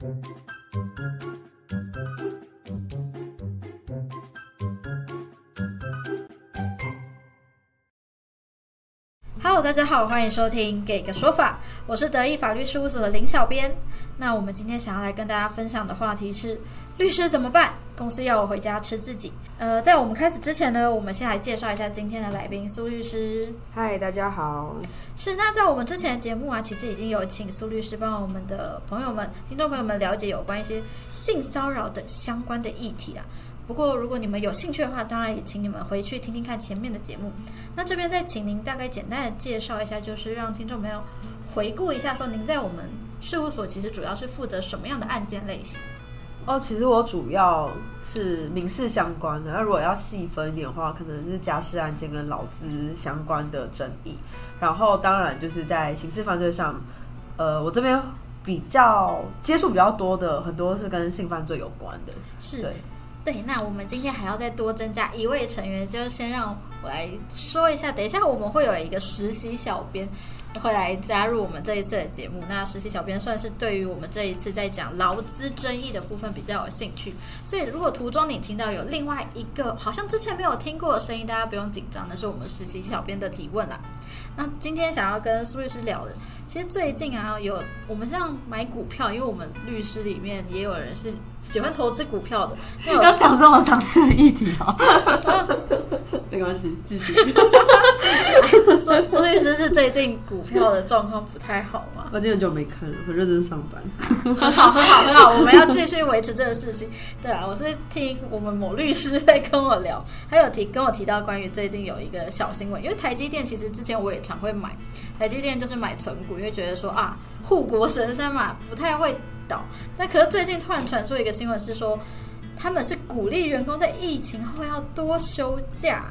Hello，大家好，欢迎收听《给个说法》，我是德意法律事务所的林小编。那我们今天想要来跟大家分享的话题是：律师怎么办？公司要我回家吃自己。呃，在我们开始之前呢，我们先来介绍一下今天的来宾苏律师。嗨，大家好。是，那在我们之前的节目啊，其实已经有请苏律师帮我们的朋友们、听众朋友们了解有关一些性骚扰等相关的议题啊。不过，如果你们有兴趣的话，当然也请你们回去听听看前面的节目。那这边再请您大概简单的介绍一下，就是让听众朋友回顾一下，说您在我们事务所其实主要是负责什么样的案件类型？哦，其实我主要是民事相关的。那如果要细分一点的话，可能是家事案件跟劳资相关的争议。然后，当然就是在刑事犯罪上，呃，我这边比较接触比较多的，很多是跟性犯罪有关的。是对。对，那我们今天还要再多增加一位成员，就先让我来说一下。等一下我们会有一个实习小编会来加入我们这一次的节目。那实习小编算是对于我们这一次在讲劳资争议的部分比较有兴趣，所以如果途中你听到有另外一个好像之前没有听过的声音，大家不用紧张，那是我们实习小编的提问啦。那今天想要跟苏律师聊的，其实最近啊，有我们像买股票，因为我们律师里面也有人是喜欢投资股票的。要讲这么详细的议题啊？没关系，继续。苏苏律师是最近股票的状况不太好我今天就没看了，很认真上班。很好，很好，很好，我们要继续维持这个事情。对啊，我是听我们某律师在跟我聊，还有提跟我提到关于最近有一个小新闻，因为台积电其实之前我也常会买台积电，就是买存股，因为觉得说啊护国神山嘛，不太会倒。那可是最近突然传出一个新闻是说，他们是鼓励员工在疫情后要多休假。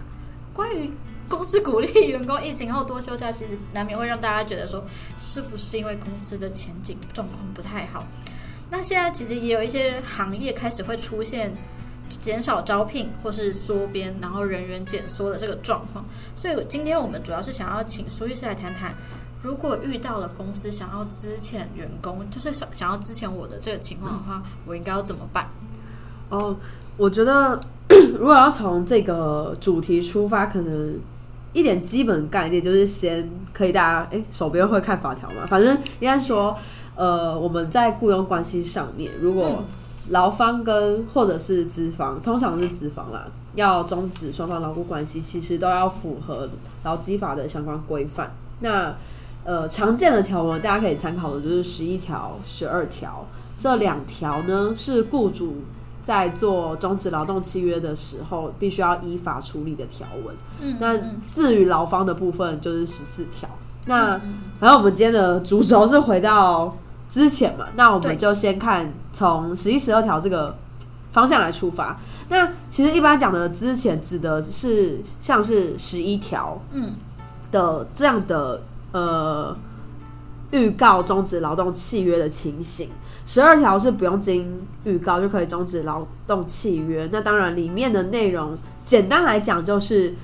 关于公司鼓励员工疫情后多休假，其实难免会让大家觉得说，是不是因为公司的前景状况不太好？那现在其实也有一些行业开始会出现减少招聘或是缩编，然后人员减缩的这个状况。所以今天我们主要是想要请苏律师来谈谈，如果遇到了公司想要资遣员工，就是想想要资遣我的这个情况的话，我应该要怎么办？哦，我觉得如果要从这个主题出发，可能一点基本概念就是先可以大家哎手边会看法条嘛，反正应该说呃我们在雇佣关系上面，如果劳方跟或者是资方，通常是资方啦，要终止双方劳雇关系，其实都要符合劳基法的相关规范。那呃常见的条文大家可以参考的就是十一条、十二条这两条呢是雇主。在做终止劳动契约的时候，必须要依法处理的条文。嗯，那至于劳方的部分，就是十四条。那反正我们今天的主轴是回到之前嘛，那我们就先看从十一、十二条这个方向来出发。那其实一般讲的之前指的是像是十一条，嗯的这样的呃预告终止劳动契约的情形。十二条是不用经预告就可以终止劳动契约。那当然，里面的内容简单来讲就是，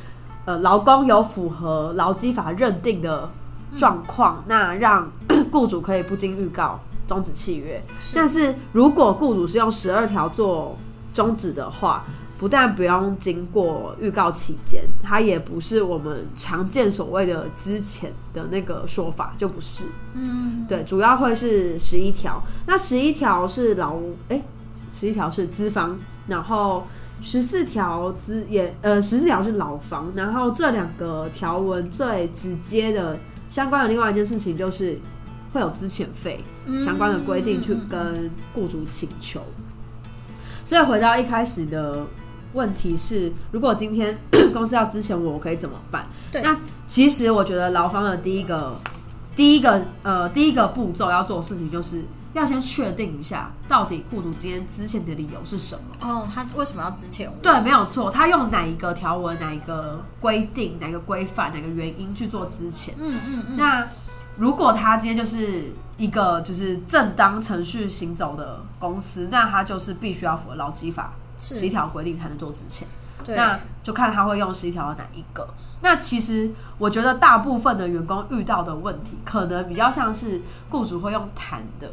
呃，劳工有符合劳基法认定的状况，那让雇主可以不经预告终止契约。但是如果雇主是用十二条做终止的话，不但不用经过预告期间，它也不是我们常见所谓的之前的那个说法，就不是。嗯，对，主要会是十一条。那十一条是劳，哎，十一条是资方，然后十四条资也，呃，十四条是劳方。然后这两个条文最直接的相关的另外一件事情，就是会有资遣费相关的规定去跟雇主请求。所以回到一开始的。问题是，如果今天 公司要支遣我，我可以怎么办？对，那其实我觉得劳方的第一个、第一个呃第一个步骤要做的事情，就是要先确定一下，到底雇主今天支遣的理由是什么。哦，他为什么要支遣我？对，没有错，他用哪一个条文、哪一个规定、哪个规范、哪个原因去做支遣？嗯嗯嗯。那如果他今天就是一个就是正当程序行走的公司，那他就是必须要符合劳基法。十一条规定才能做之前，那就看他会用十一条的哪一个。那其实我觉得大部分的员工遇到的问题，可能比较像是雇主会用谈的，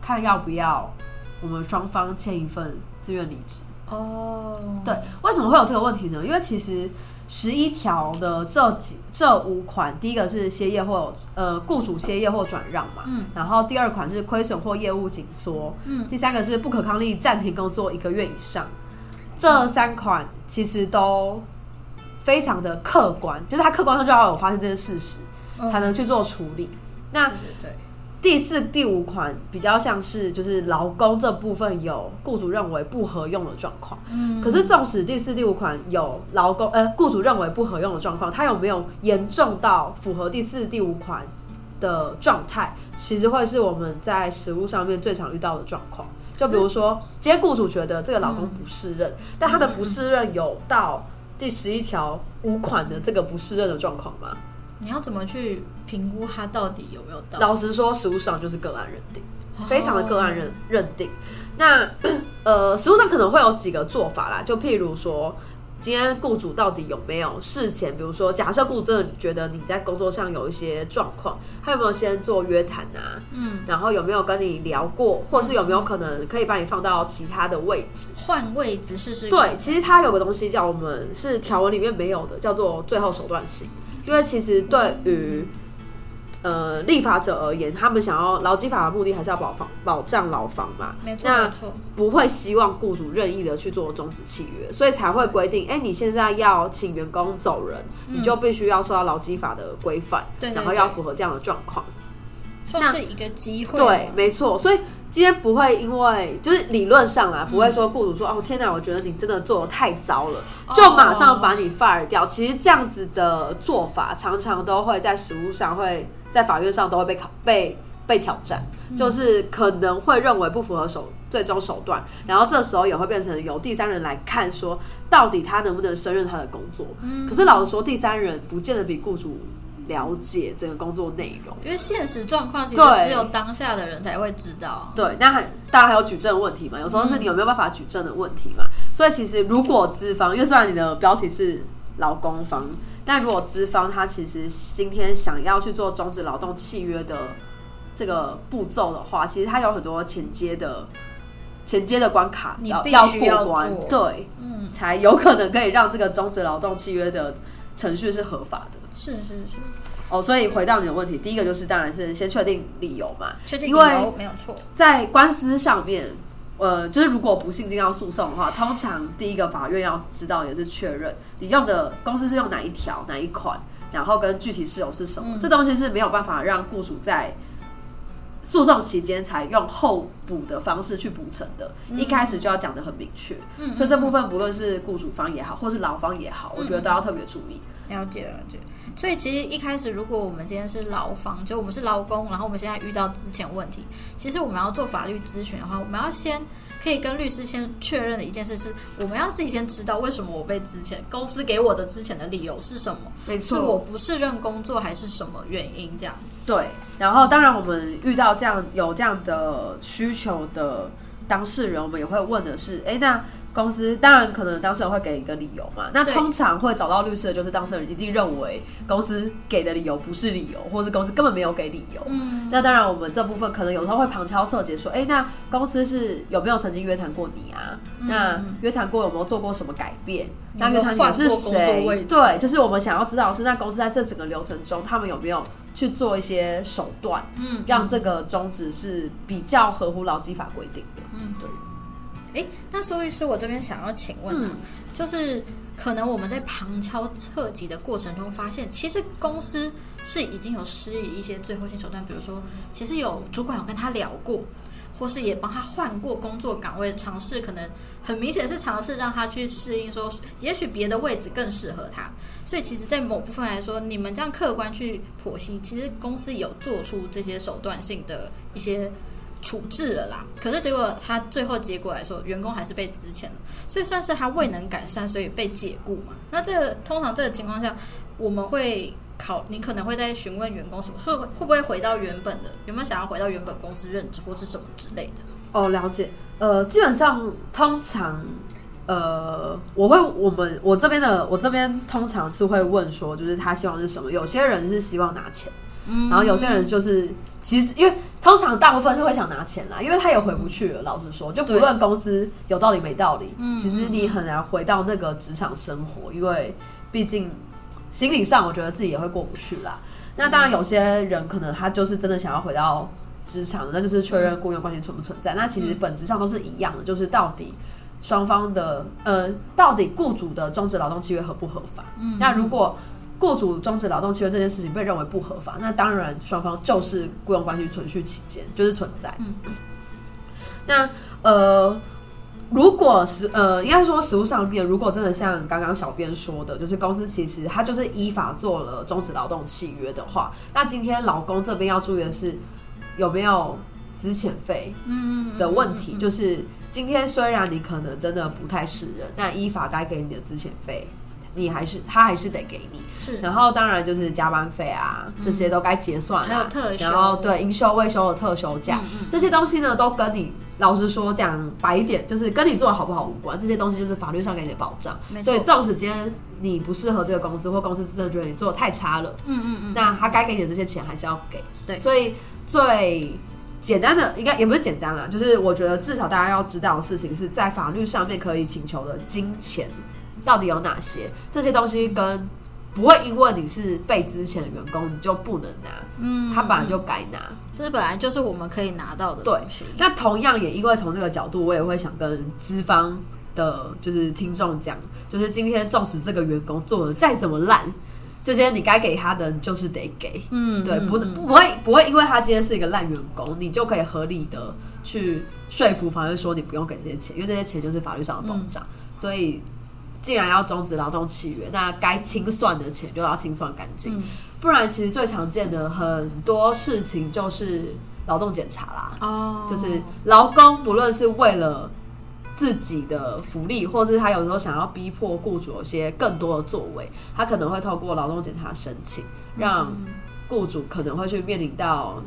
看要不要我们双方签一份自愿离职。哦，对，为什么会有这个问题呢？因为其实十一条的这几这五款，第一个是歇业或呃雇主歇业或转让嘛，嗯，然后第二款是亏损或业务紧缩，嗯，第三个是不可抗力暂停工作一个月以上。这三款其实都非常的客观，就是它客观上就要有发生这些事实，嗯才能去做处理。那对，第四、第五款比较像是就是劳工这部分有雇主认为不合用的状况。嗯，可是，纵使第四、第五款有劳工呃雇主认为不合用的状况，它有没有严重到符合第四、第五款的状态，其实会是我们在实务上面最常遇到的状况。就比如说，今天雇主觉得这个劳工不适任，但他的不适任有到第十一条五款的这个不适任的状况吗？你要怎么去评估他到底有没有到？老实说，实务上就是个案认定。哦非常的个案认认定。那呃，实务上可能会有几个做法啦，就譬如说，今天雇主到底有没有事前，比如说，假设雇主真的觉得你在工作上有一些状况，他有没有先做约谈啊？嗯，然后有没有跟你聊过，或是有没有可能可以把你放到其他的位置？换位置试试。对，其实它有个东西叫我们是条文里面没有的，叫做最后手段性。因为其实对于呃立法者而言，他们想要劳基法的目的还是要保防保障劳方嘛，没错那没错，不会希望雇主任意的去做终止契约，所以才会规定，哎、你现在要请员工走人，你就必须要受到劳基法的规范，对对然后要符合这样的状况。算是一个机会。对，，没错，所以今天不会因为就是理论上啊，不会说雇主说、哦天哪，我觉得你真的做的太糟了，就马上把你 fire 掉。其实这样子的做法，常常都会在实务上会在法院上都会被考被被挑战，就是可能会认为不符合手最终手段，然后这时候也会变成由第三人来看说，到底他能不能胜任他的工作。可是老实说，第三人不见得比雇主了解整个工作内容。因为现实状况其实只有当下的人才会知道。对，那还大家还有举证问题嘛，有时候是你有没有办法举证的问题嘛。所以其实如果资方，因为虽然你的标题是劳工方，但如果资方他其实今天想要去做终止劳动契约的这个步骤的话，其实它有很多前接的前接的关卡你要要必须过关，对，嗯，才有可能可以让这个终止劳动契约的程序是合法的。是是是，哦，所以回到你的问题，第一个就是当然是先确定理由嘛，确定理由没有错。在官司上面，呃，就是如果不幸进到诉讼的话，通常第一个法院要知道也是确认你用的公司是用哪一条哪一款，然后跟具体事由是什么，这东西是没有办法让雇主在诉讼期间才用后补的方式去补成的，一开始就要讲的很明确。嗯所以这部分不论是雇主方也好，或是劳方也好，我觉得都要特别注意。了解了解，所以其实一开始，如果我们今天是劳方，就我们是劳工，然后我们现在遇到之前问题，其实我们要做法律咨询的话，我们要先可以跟律师先确认的一件事是，我们要自己先知道为什么我被之前公司给我的之前的理由是什么，没错是我不胜任工作还是什么原因这样子？对，然后当然我们遇到这样有这样的需求的当事人，我们也会问的是，哎，那公司当然可能当事人会给一个理由嘛，那通常会找到律师的就是当事人一定认为公司给的理由不是理由，或是公司根本没有给理由。嗯，那当然，我们这部分可能有时候会旁敲侧击说，哎、那公司是有没有曾经约谈过你啊？那约谈过有没有做过什么改变？那约谈你是谁？置对，就是我们想要知道是，那公司在这整个流程中，他们有没有去做一些手段，嗯，让这个终止是比较合乎劳基法规定的。嗯，对。诶，那苏律师，我这边想要请问啊，嗯就是可能我们在旁敲侧击的过程中，发现其实公司是已经有施以一些最后性手段，比如说，其实有主管有跟他聊过，或是也帮他换过工作岗位，尝试可能很明显是尝试让他去适应说，也许别的位置更适合他。所以其实，在某部分来说，你们这样客观去剖析，其实公司有做出这些手段性的一些。处置了啦，可是结果他最后结果来说，员工还是被支遣了，所以算是他未能改善，所以被解雇嘛。那这个通常这个情况下，我们会考，你可能会在询问员工什么，会会不会回到原本的，有没有想要回到原本公司任职或是什么之类的？哦，了解。呃，基本上通常，呃，我会我们我这边的我这边通常是会问说，就是他希望是什么？有些人是希望拿钱，嗯然后有些人就是其实因为通常大部分是会想拿钱啦，因为他也回不去了。老实说，就不论公司有道理没道理，嗯其实你很难回到那个职场生活，因为毕竟心理上我觉得自己也会过不去啦。那当然，有些人可能他就是真的想要回到职场，那就是确认雇佣关系存不存在。那其实本质上都是一样的，就是到底双方的呃，到底雇主的终止劳动契约合不合法？嗯那如果雇主终止劳动契约这件事情被认为不合法，那当然双方就是雇佣关系存续期间就是存在。嗯那呃，如果是呃，应该说实务上面，如果真的像刚刚小编说的，就是公司其实他就是依法做了终止劳动契约的话，那今天劳工这边要注意的是有没有资遣费嗯的问题，就是今天虽然你可能真的不太适任，但依法该给你的资遣费，你还是他还是得给你。是。然后当然就是加班费啊，这些都该结算、啊还有特休。然后对应休未休的特休假、嗯嗯这些东西呢，都跟你老实说讲白一点，就是跟你做的好不好无关。这些东西就是法律上给你的保障。所以纵使今天你不适合这个公司，或公司真的觉得你做的太差了，嗯嗯嗯，那他该给你的这些钱还是要给。对。所以最简单的应该也不是简单啦，就是我觉得至少大家要知道的事情是在法律上面可以请求的金钱到底有哪些，这些东西跟不会因为你是被之前的员工你就不能拿，嗯，他本来就该拿。这本来就是我们可以拿到的对东西。那同样也因为从这个角度，我也会想跟资方的，就是听众讲，就是今天纵使这个员工做的再怎么烂，这些你该给他的，你就是得给。嗯，对，不嗯嗯不会不会因为他今天是一个烂员工，你就可以合理的去说服法院说你不用给这些钱，因为这些钱就是法律上的保障。所以既然要终止劳动契约，那该清算的钱就要清算干净，嗯。不然其实最常见的很多事情就是劳动检查啦。哦，就是劳工不论是为了自己的福利，或是他有时候想要逼迫雇主有些更多的作为，他可能会透过劳动检查申请，让嗯。雇主可能会去面临到，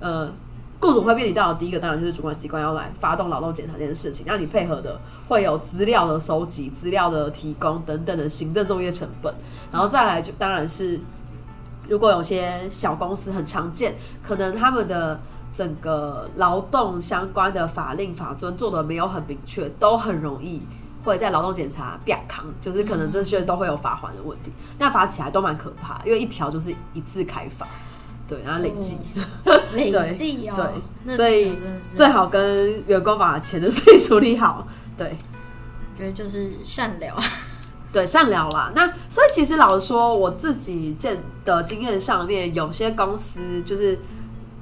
呃，雇主会面临到的第一个当然就是主管机关要来发动劳动检查这件事情，让你配合的会有资料的收集、资料的提供等等的行政作业成本，然后再来就当然是如果有些小公司很常见，可能他们的整个劳动相关的法令法遵做的没有很明确，都很容易会在劳动检查变康，就是可能这些都会有罚款的问题。那罚起来都蛮可怕，因为一条就是一次开罚，对，然后累计，累计哦，对所以最好跟员工把钱的事情处理好，对。觉得就是善良，对，善聊啦。那所以其实老实说，我自己见的经验上面，有些公司就是。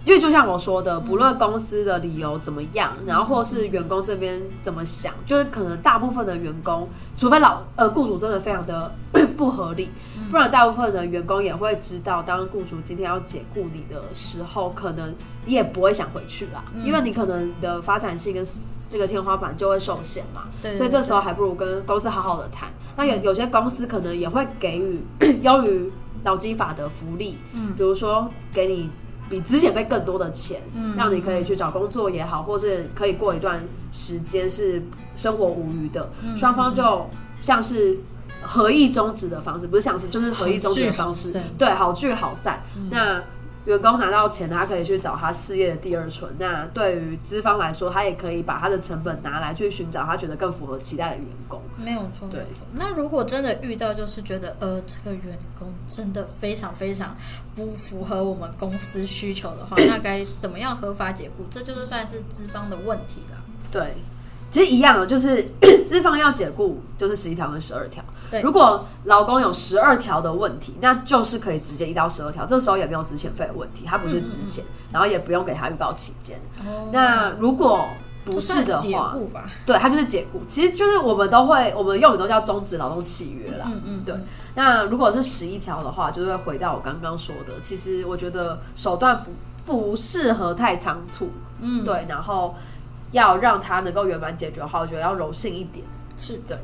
因为就像我说的，不论公司的理由怎么样，然后或是员工这边怎么想，就是可能大部分的员工，除非老呃雇主真的非常的 不合理，不然大部分的员工也会知道，当雇主今天要解雇你的时候，可能你也不会想回去啦，因为你可能的发展性跟那个天花板就会受限嘛。对，所以这时候还不如跟公司好好的谈。那有有些公司可能也会给予 优于劳基法的福利，嗯。比如说给你比之前被更多的钱，嗯让你可以去找工作也好，或是可以过一段时间是生活无余的，嗯双方就像是。合意终止的方式，不是像是就是合意终止的方式对，好聚好散。那员工拿到钱，他可以去找他事业的第二春。那对于资方来说，他也可以把他的成本拿来去寻找他觉得更符合期待的员工。没有错，对。那如果真的遇到，就是觉得呃，这个员工真的非常非常不符合我们公司需求的话，那该怎么样合法解雇？这就是算是资方的问题了。对，其实一样的，就是 资方要解雇，就是十一条跟十二条。对如果劳工有十二条的问题，那就是可以直接一到十二条，这时候也没有资遣费的问题，他不是资遣，然后也不用给他预告期间。哦那如果不是的话？对，它就是解雇，其实就是我们都会，我们用语都叫终止劳动契约啦。嗯嗯，对。那如果是十一条的话，就是会回到我刚刚说的，其实我觉得手段不不适合太仓促，嗯，对，然后要让它能够圆满解决的话，我觉得要柔性一点。是的。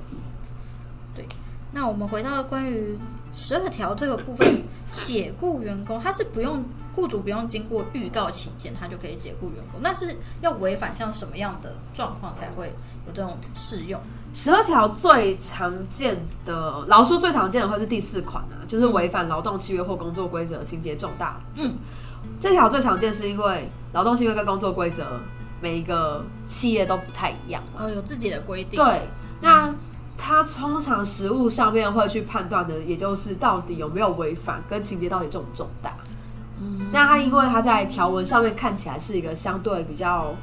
对。那我们回到关于十二条这个部分，解雇员工，他是不用雇主不用经过预告期间，他就可以解雇员工。那是要违反像什么样的状况才会有这种适用？十二条最常见的，老说最常见的会是第四款啊，就是违反劳动契约或工作规则，情节重大。嗯，这条最常见是因为劳动契约跟工作规则每一个企业都不太一样嘛。哦，有自己的规定。对，那他通常实物上面会去判断的，也就是到底有没有违反，跟情节到底重不重大。嗯，那他因为他在条文上面看起来是一个相对比较。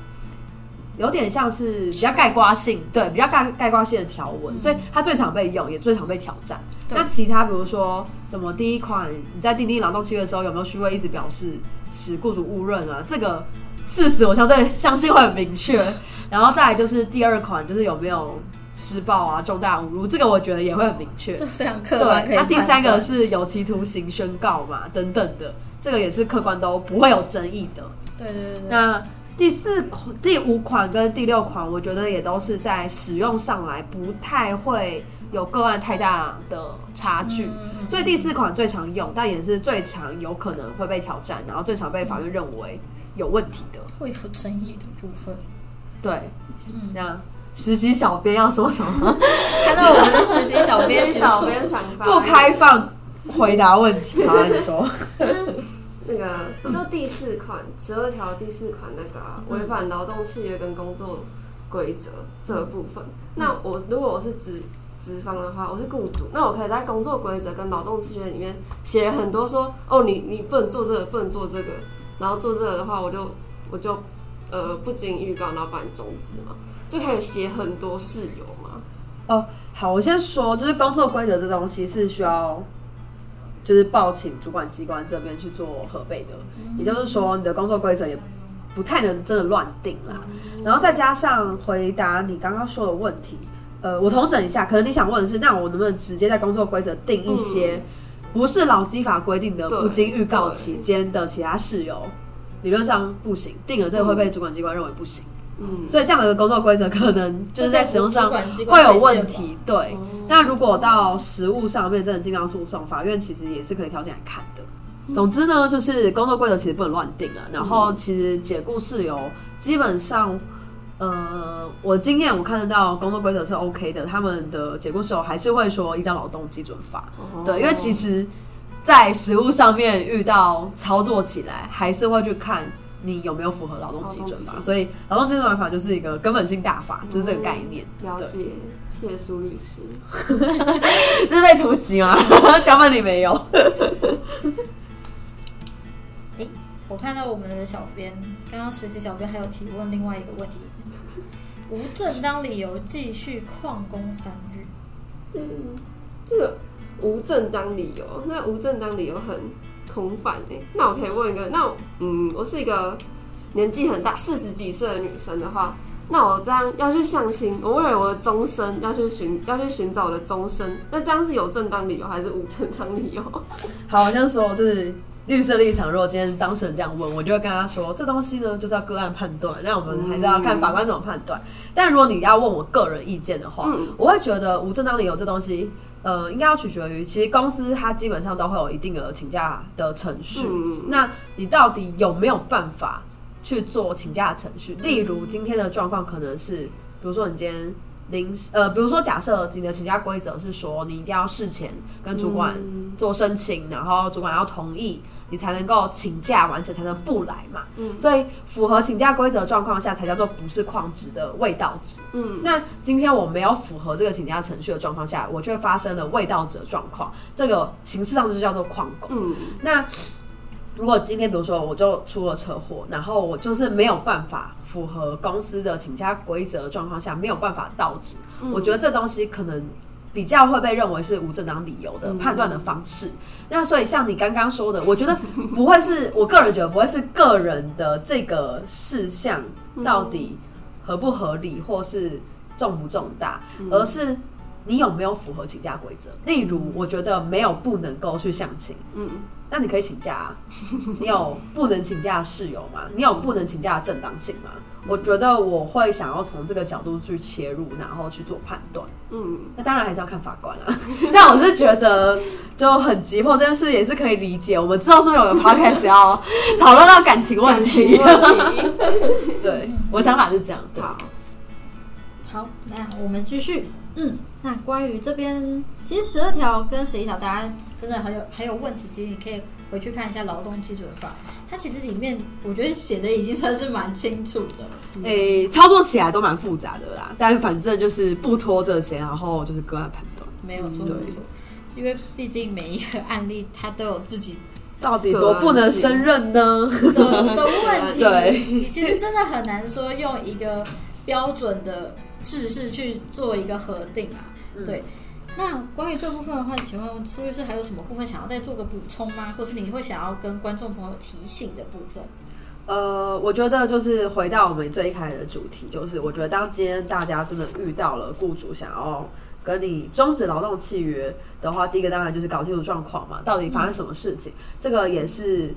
有点像是比较概括性，对，比较概概括性的条文，所以它最常被用，也最常被挑战。那其他比如说什么第一款，你在订定劳动契约的时候有没有虚伪意思表示，使雇主误认啊？这个事实我相对相信会很明确。然后再来就是第二款，就是有没有施暴啊、重大侮辱，这个我觉得也会很明确。这非常客观，那第三个是有期徒刑宣告嘛，等等的，这个也是客观都不会有争议的。对对对对，那第四款、第五款跟第六款，我觉得也都是在使用上来不太会有个案太大的差距，所以第四款最常用，但也是最常有可能会被挑战，然后最常被法院认为有问题的。会有争议的部分。对，嗯，那实习小编要说什么？看到我们的实习小编举小手，编想法不开放回答问题，好，你说。就是那个，就第四款十二条第四款那个啊违、反劳动契约跟工作规则这个部分。那我如果我是职职方的话，我是雇主，那我可以在工作规则跟劳动契约里面写很多说，哦，你你不能做这个，不能做这个，然后做这个的话，我就我就呃不经预告，然后把你终止嘛，就开始写很多事由嘛。哦，好，我先说，就是工作规则这东西是需要，就是报请主管机关这边去做核备的。也就是说，你的工作规则也不太能真的乱定啦。然后再加上回答你刚刚说的问题，呃，我统整一下，可能你想问的是，那我能不能直接在工作规则定一些不是劳基法规定的不经预告期间的其他事由？理论上不行，定了这个会被主管机关认为不行。嗯，所以这样的工作规则可能就是在使用上会有问题。对，那如果到实务上面真的进到诉讼，法院其实也是可以调进来看的。总之呢，就是工作规则其实不能乱定啊。然后其实解雇事由基本上，呃，我经验我看得到工作规则是 OK 的，他们的解雇时候还是会说依照劳动基准法。哦对，因为其实，在实务上面遇到操作起来，还是会去看你有没有符合劳动基准法。所以，劳动基准法就是一个根本性大法，就是这个概念。对了解，谢谢苏律师。这是被突袭吗？脚本你没有。诶，我看到我们的小编，刚刚实习小编还有提问另外一个问题：无正当理由继续旷工三日。嗯，这个无正当理由，那无正当理由很空泛哎、那我可以问一个，那我嗯，我是一个年纪很大，四十几岁的女生的话，那我这样要去相亲，我为了我的终身要去寻要去寻找我的终身，那这样是有正当理由还是无正当理由？好，我先说，就是律师的立场。如果今天当事人这样问，我就会跟他说，这东西呢就是要个案判断，那我们还是要看法官怎么判断。但如果你要问我个人意见的话，嗯我会觉得无正当理由这东西。呃，应该要取决于，其实公司它基本上都会有一定的请假的程序。嗯那你到底有没有办法去做请假的程序？例如今天的状况可能是，比如说你今天临时呃，比如说假设你的请假规则是说你一定要事前跟主管嗯做申请，然后主管要同意，你才能够请假完成，才能不来嘛。嗯所以符合请假规则状况下，才叫做不是旷职的未到职。嗯那今天我没有符合这个请假程序的状况下，我却发生了未到职的状况，这个形式上就叫做旷工。嗯那如果今天比如说我就出了车祸，然后我就是没有办法符合公司的请假规则状况下，没有办法到职，我觉得这东西可能比较会被认为是无正当理由的判断的方式。那所以像你刚刚说的，我觉得不会是 我个人觉得不会是个人的这个事项到底合不合理，或是重不重大，而是你有没有符合请假规则。例如，我觉得没有不能够去相亲。嗯那你可以请假、啊，你有不能请假的事由吗？你有不能请假的正当性吗？我觉得我会想要从这个角度去切入，然后去做判断。嗯，那当然还是要看法官啦。但我是觉得就很急迫这件事也是可以理解。我们知道是不是有个 podcast 要讨论到感情问题？问题。对，我想法是这样。好，好，那我们继续。嗯，那关于这边，其实十二条跟十一条，大家真的很有很有问题。其实你可以回去看一下劳动基准法，它其实里面我觉得写的已经算是蛮清楚的。诶、操作起来都蛮复杂的啦，但反正就是不拖这些，然后就是个案判断，没有错，对没错。因为毕竟每一个案例它都有自己到底多不能胜任呢？的的问题，对你其实真的很难说用一个标准的制式去做一个核定啊。嗯对，那关于这部分的话，请问苏律师还有什么部分想要再做个补充吗？或是你会想要跟观众朋友提醒的部分？呃，我觉得就是回到我们最一开始的主题，就是我觉得当今天大家真的遇到了雇主想要跟你终止劳动契约的话，第一个当然就是搞清楚状况嘛，到底发生什么事情，这个也是，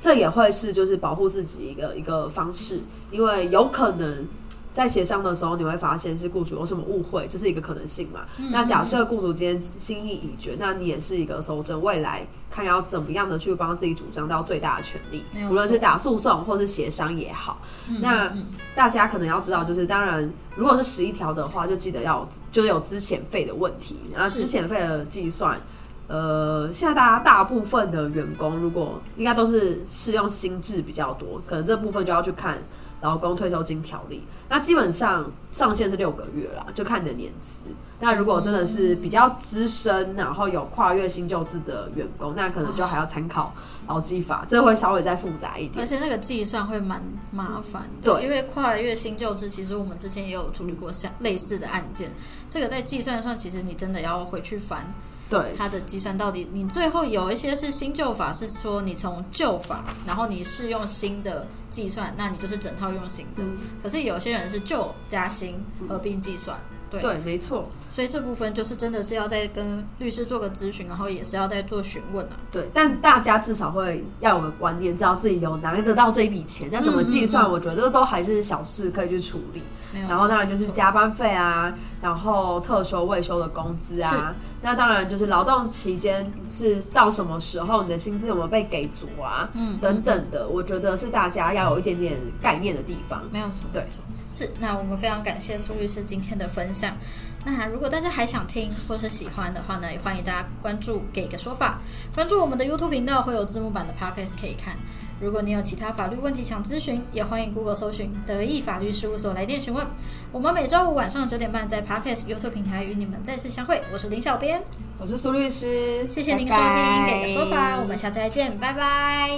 这也会是就是保护自己一个一个方式，因为有可能。在协商的时候，你会发现是雇主有什么误会，这是一个可能性嘛？那假设雇主今天心意已决，那你也是一个搜证，未来看要怎么样的去帮自己主张到最大的权利无论是打诉讼或是协商也好。那嗯大家可能要知道，就是当然，如果是十一条的话，就记得要就是有资遣费的问题，然后是资遣费的计算。呃，现在大家大部分的员工，如果应该都是适用新制比较多，可能这部分就要去看劳工退休金条例。那基本上上限是六个月啦，就看你的年资。那如果真的是比较资深，然后有跨越新旧制的员工，那可能就还要参考劳基法，这会稍微再复杂一点而。且那个计算会蛮麻烦的，对因为跨越新旧制，其实我们之前也有处理过像类似的案件，这个在计算上，其实你真的要回去翻对，它的计算到底，你最后有一些是新旧法，是说你从旧法，然后你适用新的计算，那你就是整套用新的。嗯可是有些人是旧加新合并计算，对，对，没错。所以这部分就是真的是要再跟律师做个咨询，然后也是要再做询问啊。对，但大家至少会要有个观念，知道自己有拿得到这一笔钱，那怎么计算？我觉得都还是小事可以去处理。然后当然就是加班费啊，然后特休未休的工资啊，那当然就是劳动期间是到什么时候，你的薪资有没有被给足啊，嗯等等的，我觉得是大家要有一点点概念的地方。没有错，对是。那我们非常感谢苏律师今天的分享。那如果大家还想听或是喜欢的话呢，也欢迎大家关注“给个说法”，关注我们的 YouTube 频道，会有字幕版的 Podcast 可以看。如果你有其他法律问题想咨询，也欢迎 Google 搜寻德意法律事务所来电询问。我们每周五晚上九点半在 Podcast YouTube 平台与你们再次相会。我是林小编，我是苏律师，谢谢您收听给个说法》，我们下次再见，拜拜